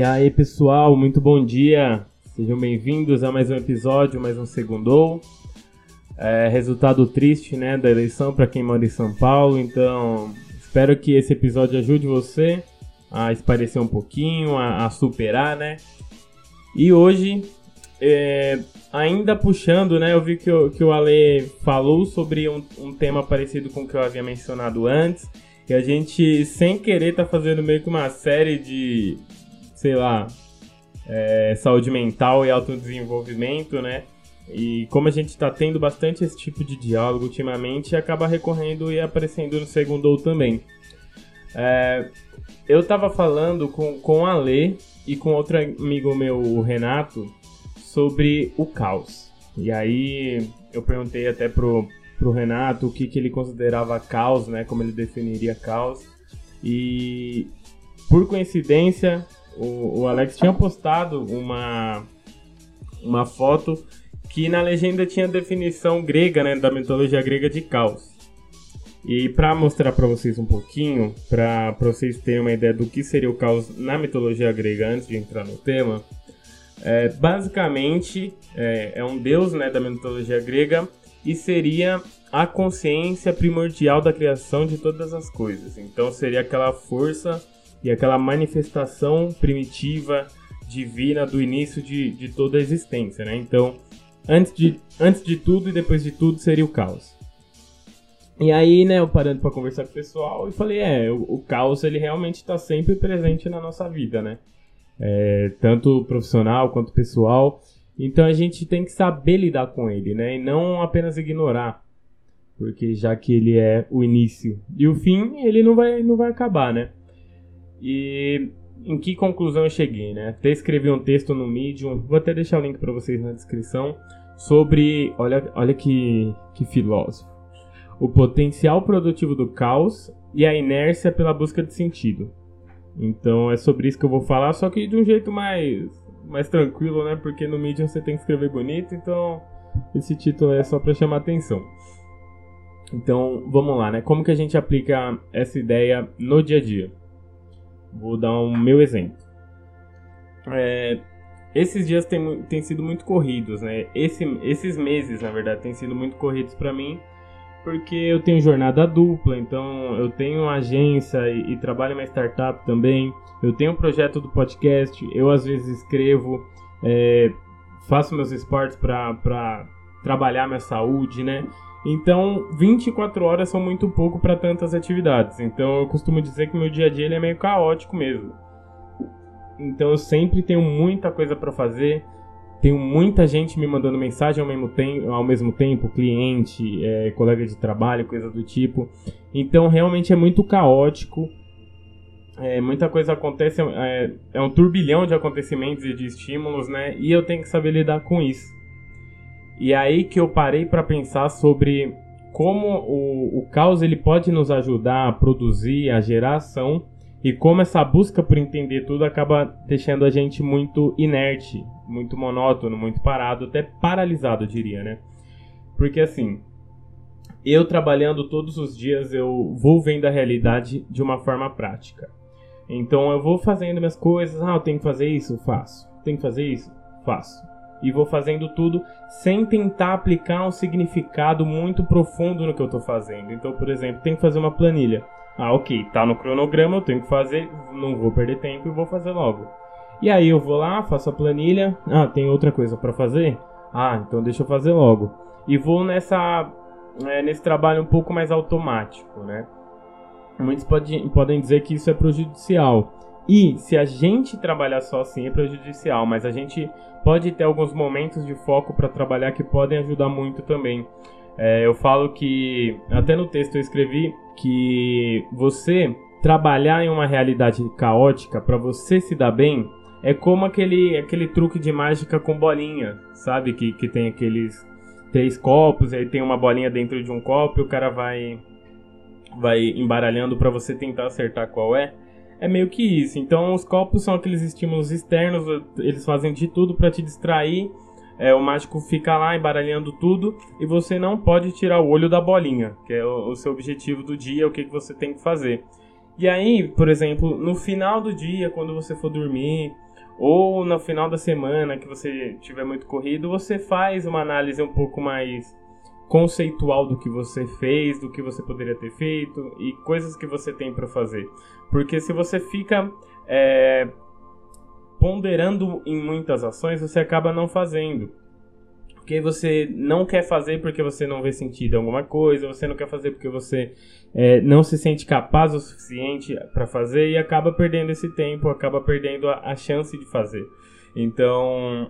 E aí, pessoal, muito bom dia. Sejam bem-vindos a mais um episódio, mais um segundou. É, resultado triste, né, da eleição para quem mora em São Paulo. Então, espero que esse episódio ajude você a esparecer um pouquinho, a, a superar, né? E hoje, é, ainda puxando, né, eu vi que, o, que o Ale falou sobre um, um tema parecido com o que eu havia mencionado antes. Que a gente, sem querer, tá fazendo meio que uma série de sei lá, é, saúde mental e autodesenvolvimento, né? E como a gente está tendo bastante esse tipo de diálogo ultimamente, acaba recorrendo e aparecendo no segundo ou também. É, eu estava falando com, com a Lê e com outro amigo meu, o Renato, sobre o caos. E aí eu perguntei até pro, pro Renato o que, que ele considerava caos, né? Como ele definiria caos. E por coincidência, o, o Alex tinha postado uma, uma foto que na legenda tinha definição grega, né, da mitologia grega de caos. E para mostrar para vocês um pouquinho, para vocês terem uma ideia do que seria o caos na mitologia grega antes de entrar no tema, é, basicamente é, é um deus né, da mitologia grega e seria a consciência primordial da criação de todas as coisas. Então seria aquela força e aquela manifestação primitiva, divina do início de, de toda a existência, né? Então, antes de, antes de tudo e depois de tudo seria o caos. E aí, né, eu parando para conversar com o pessoal e falei, é, o, o caos ele realmente está sempre presente na nossa vida, né? É, tanto profissional quanto pessoal. Então a gente tem que saber lidar com ele, né? E não apenas ignorar. Porque já que ele é o início e o fim, ele não vai, não vai acabar, né? E em que conclusão eu cheguei, né? Até escrevi um texto no Medium, vou até deixar o link para vocês na descrição, sobre, olha, olha que, que filósofo, o potencial produtivo do caos e a inércia pela busca de sentido. Então é sobre isso que eu vou falar, só que de um jeito mais, mais tranquilo, né? Porque no Medium você tem que escrever bonito, então esse título é só para chamar atenção. Então vamos lá, né? Como que a gente aplica essa ideia no dia a dia? Vou dar um meu exemplo. É, esses dias têm, têm sido muito corridos, né? Esse, esses meses, na verdade, têm sido muito corridos para mim, porque eu tenho jornada dupla, então eu tenho agência e, e trabalho em uma startup também. Eu tenho um projeto do podcast, eu às vezes escrevo, é, faço meus esportes para trabalhar minha saúde, né? Então, 24 horas são muito pouco para tantas atividades. Então, eu costumo dizer que meu dia a dia ele é meio caótico mesmo. Então, eu sempre tenho muita coisa para fazer. Tenho muita gente me mandando mensagem ao mesmo tempo, ao mesmo tempo cliente, é, colega de trabalho, coisa do tipo. Então, realmente é muito caótico. É, muita coisa acontece, é, é um turbilhão de acontecimentos e de estímulos, né? E eu tenho que saber lidar com isso. E aí que eu parei para pensar sobre como o, o caos ele pode nos ajudar a produzir, a gerar ação e como essa busca por entender tudo acaba deixando a gente muito inerte, muito monótono, muito parado, até paralisado, eu diria, né? Porque assim, eu trabalhando todos os dias, eu vou vendo a realidade de uma forma prática. Então eu vou fazendo minhas coisas, ah, eu tenho que fazer isso, faço. Tenho que fazer isso, faço e vou fazendo tudo sem tentar aplicar um significado muito profundo no que eu estou fazendo. Então, por exemplo, tenho que fazer uma planilha. Ah, ok, tá no cronograma, eu tenho que fazer, não vou perder tempo e vou fazer logo. E aí eu vou lá, faço a planilha. Ah, tem outra coisa para fazer? Ah, então deixa eu fazer logo. E vou nessa é, nesse trabalho um pouco mais automático, né? Muitos pode, podem dizer que isso é prejudicial. E se a gente trabalhar só assim é prejudicial, mas a gente pode ter alguns momentos de foco para trabalhar que podem ajudar muito também. É, eu falo que, até no texto eu escrevi, que você trabalhar em uma realidade caótica para você se dar bem é como aquele, aquele truque de mágica com bolinha, sabe? Que, que tem aqueles três copos, aí tem uma bolinha dentro de um copo e o cara vai, vai embaralhando para você tentar acertar qual é é meio que isso. Então, os copos são aqueles estímulos externos, eles fazem de tudo para te distrair. É, o mágico fica lá embaralhando tudo e você não pode tirar o olho da bolinha, que é o, o seu objetivo do dia, o que, que você tem que fazer. E aí, por exemplo, no final do dia, quando você for dormir, ou no final da semana que você tiver muito corrido, você faz uma análise um pouco mais conceitual do que você fez, do que você poderia ter feito e coisas que você tem para fazer. Porque se você fica é, ponderando em muitas ações, você acaba não fazendo. Porque você não quer fazer porque você não vê sentido em alguma coisa, você não quer fazer porque você é, não se sente capaz o suficiente para fazer e acaba perdendo esse tempo, acaba perdendo a, a chance de fazer. Então,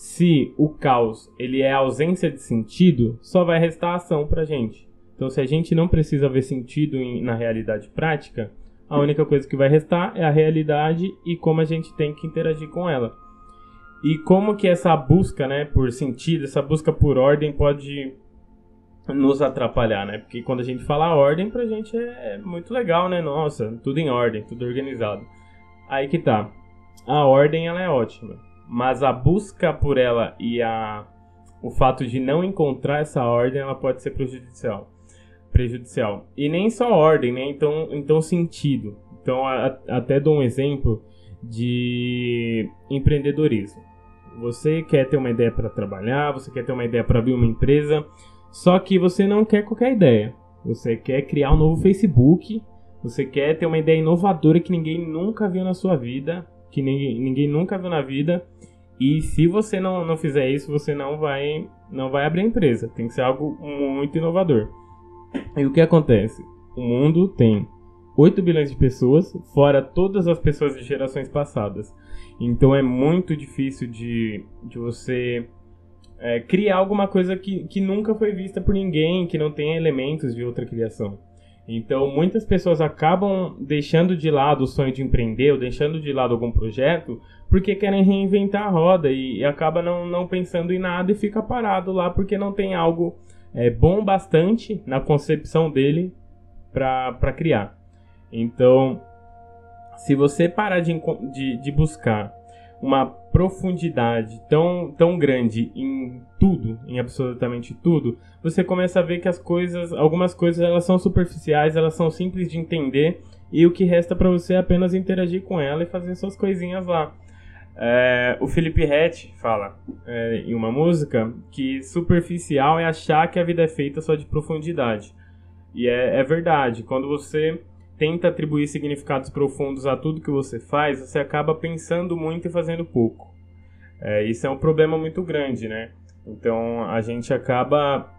se o caos ele é ausência de sentido, só vai restar ação para gente. Então, se a gente não precisa ver sentido em, na realidade prática, a única coisa que vai restar é a realidade e como a gente tem que interagir com ela. E como que essa busca, né, por sentido, essa busca por ordem pode nos atrapalhar, né? Porque quando a gente fala ordem, pra gente é, é muito legal, né? Nossa, tudo em ordem, tudo organizado. Aí que tá. A ordem, ela é ótima. Mas a busca por ela e a, o fato de não encontrar essa ordem, ela pode ser prejudicial. Prejudicial. E nem só ordem, né? Então, então sentido. Então, a, até dou um exemplo de empreendedorismo. Você quer ter uma ideia para trabalhar, você quer ter uma ideia para abrir uma empresa, só que você não quer qualquer ideia. Você quer criar um novo Facebook, você quer ter uma ideia inovadora que ninguém nunca viu na sua vida, que ninguém, ninguém nunca viu na vida. E se você não, não fizer isso, você não vai não vai abrir a empresa. Tem que ser algo muito inovador. E o que acontece? O mundo tem 8 bilhões de pessoas, fora todas as pessoas de gerações passadas. Então é muito difícil de, de você é, criar alguma coisa que, que nunca foi vista por ninguém, que não tenha elementos de outra criação. Então, muitas pessoas acabam deixando de lado o sonho de empreender ou deixando de lado algum projeto porque querem reinventar a roda e, acaba não, não pensando em nada e fica parado lá porque não tem algo é, bom bastante na concepção dele para criar. Então, se você parar de, de, de buscar uma profundidade tão, tão grande em tudo, em absolutamente tudo, você começa a ver que as coisas, algumas coisas elas são superficiais, elas são simples de entender e o que resta para você é apenas interagir com ela e fazer suas coisinhas lá. É, o Felipe Rett fala é, em uma música que superficial é achar que a vida é feita só de profundidade. E é, é verdade. Quando você tenta atribuir significados profundos a tudo que você faz, você acaba pensando muito e fazendo pouco. É, isso é um problema muito grande, né? Então a gente acaba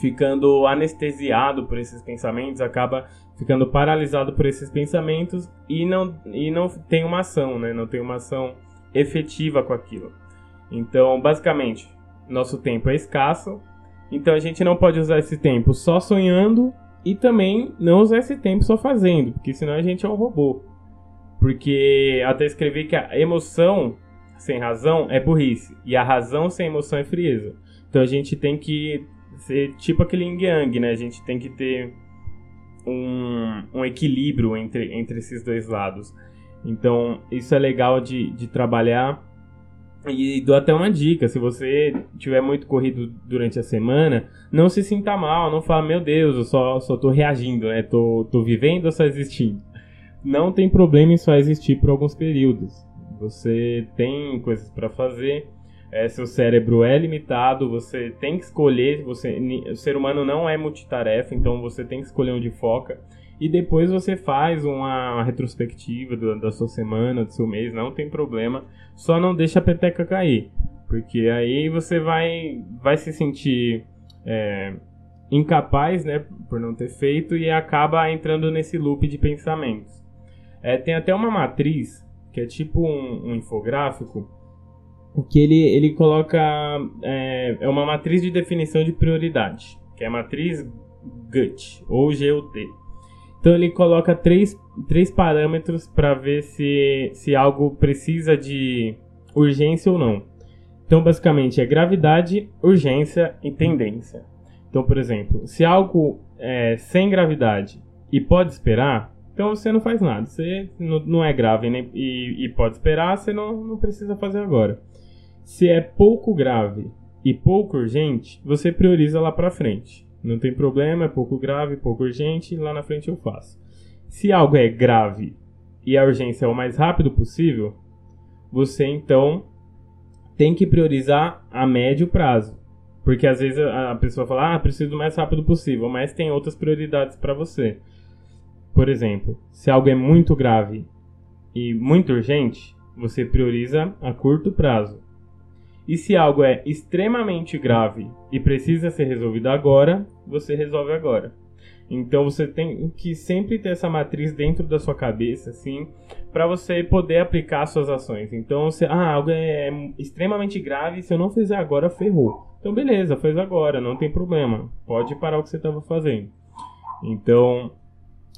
ficando anestesiado por esses pensamentos, acaba ficando paralisado por esses pensamentos e não, e não tem uma ação, né? Não tem uma ação efetiva com aquilo. Então, basicamente, nosso tempo é escasso, então a gente não pode usar esse tempo só sonhando e também não usar esse tempo só fazendo, porque senão a gente é um robô. Porque até escrevi que a emoção sem razão é burrice, e a razão sem emoção é frieza. Então a gente tem que ser tipo aquele yin yang, né? A gente tem que ter um, um equilíbrio entre, entre esses dois lados. Então isso é legal de, de trabalhar e dou até uma dica: se você tiver muito corrido durante a semana, não se sinta mal, não fala, meu Deus, eu só, só tô reagindo, né? Tô, tô vivendo ou só existindo? Não tem problema em só existir por alguns períodos. Você tem coisas para fazer, é, seu cérebro é limitado, você tem que escolher. Você, o ser humano não é multitarefa, então você tem que escolher onde foca e depois você faz uma retrospectiva do, da sua semana, do seu mês, não tem problema. Só não deixa a peteca cair, porque aí você vai, vai se sentir é, incapaz, né, por não ter feito e acaba entrando nesse loop de pensamentos. É, tem até uma matriz que é tipo um, um infográfico que ele, ele coloca é, é uma matriz de definição de prioridade, que é a matriz GUT ou GUT. Então ele coloca três, três parâmetros para ver se, se algo precisa de urgência ou não. Então basicamente é gravidade, urgência e tendência. Então, por exemplo, se algo é sem gravidade e pode esperar, então você não faz nada. Você não, é grave né? e, e pode esperar, você não, não precisa fazer agora. Se é pouco grave e pouco urgente, você prioriza lá para frente. Não tem problema, é pouco grave, pouco urgente, lá na frente eu faço. Se algo é grave e a urgência é o mais rápido possível, você então tem que priorizar a médio prazo. Porque às vezes a pessoa fala, ah, preciso do mais rápido possível, mas tem outras prioridades para você. Por exemplo, se algo é muito grave e muito urgente, você prioriza a curto prazo. E se algo é extremamente grave e precisa ser resolvido agora, você resolve agora. Então você tem que sempre ter essa matriz dentro da sua cabeça, assim, para você poder aplicar suas ações. Então, se ah, algo é extremamente grave, se eu não fizer agora, ferrou. Então, beleza, fez agora, não tem problema. Pode parar o que você estava fazendo. Então,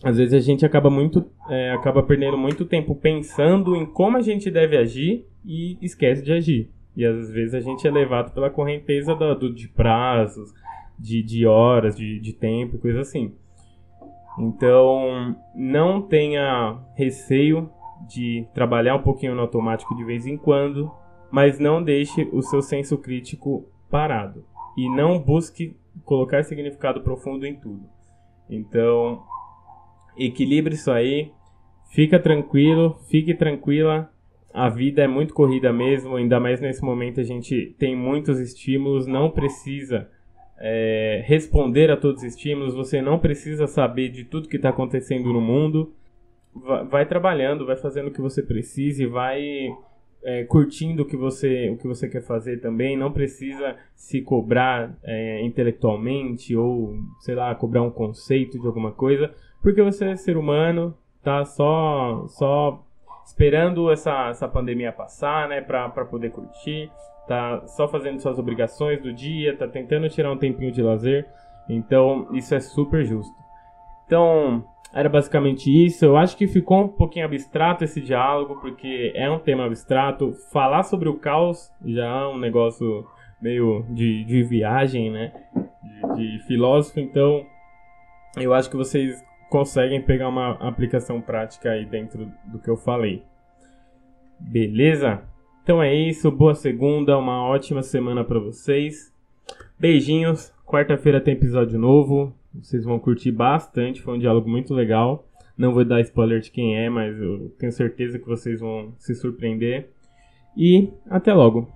às vezes a gente acaba muito, é, acaba perdendo muito tempo pensando em como a gente deve agir e esquece de agir. E às vezes a gente é levado pela correnteza do, do de prazos, de, de horas, de, de tempo, coisa assim. Então, não tenha receio de trabalhar um pouquinho no automático de vez em quando, mas não deixe o seu senso crítico parado. E não busque colocar significado profundo em tudo. Então, equilibre isso aí, fica tranquilo, fique tranquila. A vida é muito corrida mesmo, ainda mais nesse momento a gente tem muitos estímulos, não precisa é, responder a todos os estímulos, você não precisa saber de tudo que está acontecendo no mundo. Vai, trabalhando, vai fazendo o que você precise, vai é, curtindo o que, você, o que você quer fazer também. Não precisa se cobrar é, intelectualmente ou, sei lá, cobrar um conceito de alguma coisa, porque você é ser humano, tá só, só esperando essa, essa pandemia passar, né, para poder curtir tá só fazendo suas obrigações do dia, tá tentando tirar um tempinho de lazer. Então, isso é super justo. Então, era basicamente isso. Eu acho que ficou um pouquinho abstrato esse diálogo, porque é um tema abstrato. Falar sobre o caos já é um negócio meio de, de viagem, né? De, de filósofo. Então, eu acho que vocês conseguem pegar uma aplicação prática aí dentro do que eu falei. Beleza? Então é isso, boa segunda, uma ótima semana para vocês. Beijinhos. Quarta-feira tem episódio novo. Vocês vão curtir bastante, foi um diálogo muito legal. Não vou dar spoiler de quem é, mas eu tenho certeza que vocês vão se surpreender. E até logo.